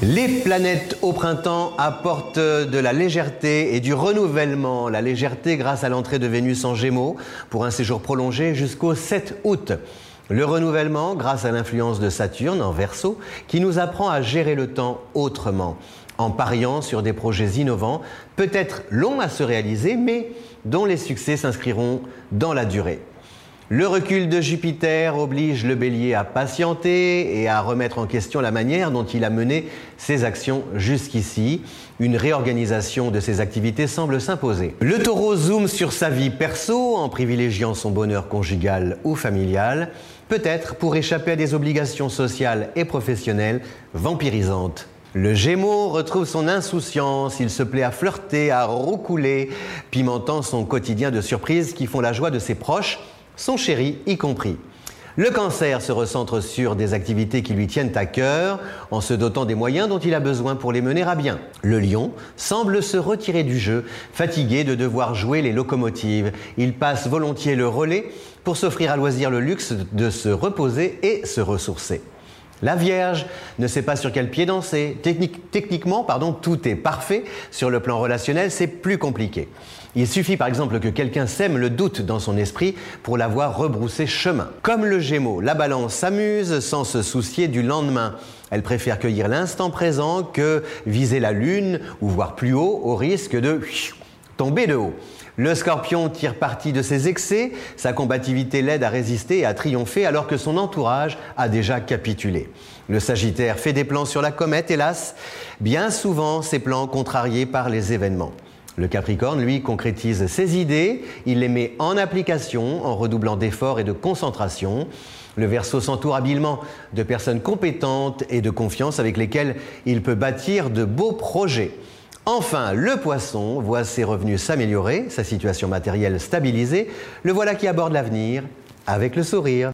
Les planètes au printemps apportent de la légèreté et du renouvellement. La légèreté grâce à l'entrée de Vénus en Gémeaux pour un séjour prolongé jusqu'au 7 août. Le renouvellement grâce à l'influence de Saturne en Verseau qui nous apprend à gérer le temps autrement en pariant sur des projets innovants, peut-être longs à se réaliser, mais dont les succès s'inscriront dans la durée. Le recul de Jupiter oblige le bélier à patienter et à remettre en question la manière dont il a mené ses actions jusqu'ici. Une réorganisation de ses activités semble s'imposer. Le taureau zoome sur sa vie perso en privilégiant son bonheur conjugal ou familial, peut-être pour échapper à des obligations sociales et professionnelles vampirisantes. Le Gémeaux retrouve son insouciance, il se plaît à flirter, à roucouler, pimentant son quotidien de surprises qui font la joie de ses proches son chéri y compris. Le cancer se recentre sur des activités qui lui tiennent à cœur en se dotant des moyens dont il a besoin pour les mener à bien. Le lion semble se retirer du jeu, fatigué de devoir jouer les locomotives. Il passe volontiers le relais pour s'offrir à loisir le luxe de se reposer et se ressourcer. La Vierge ne sait pas sur quel pied danser. techniquement, pardon, tout est parfait. Sur le plan relationnel, c'est plus compliqué. Il suffit par exemple que quelqu'un sème le doute dans son esprit pour l'avoir rebroussé chemin. Comme le Gémeaux, la balance s'amuse sans se soucier du lendemain. Elle préfère cueillir l'instant présent que viser la lune ou voir plus haut au risque de tomber de haut. Le scorpion tire parti de ses excès, sa combativité l'aide à résister et à triompher alors que son entourage a déjà capitulé. Le sagittaire fait des plans sur la comète, hélas, bien souvent ces plans contrariés par les événements. Le Capricorne, lui, concrétise ses idées, il les met en application en redoublant d'efforts et de concentration. Le Verseau s'entoure habilement de personnes compétentes et de confiance avec lesquelles il peut bâtir de beaux projets. Enfin, le poisson voit ses revenus s'améliorer, sa situation matérielle stabilisée. Le voilà qui aborde l'avenir avec le sourire.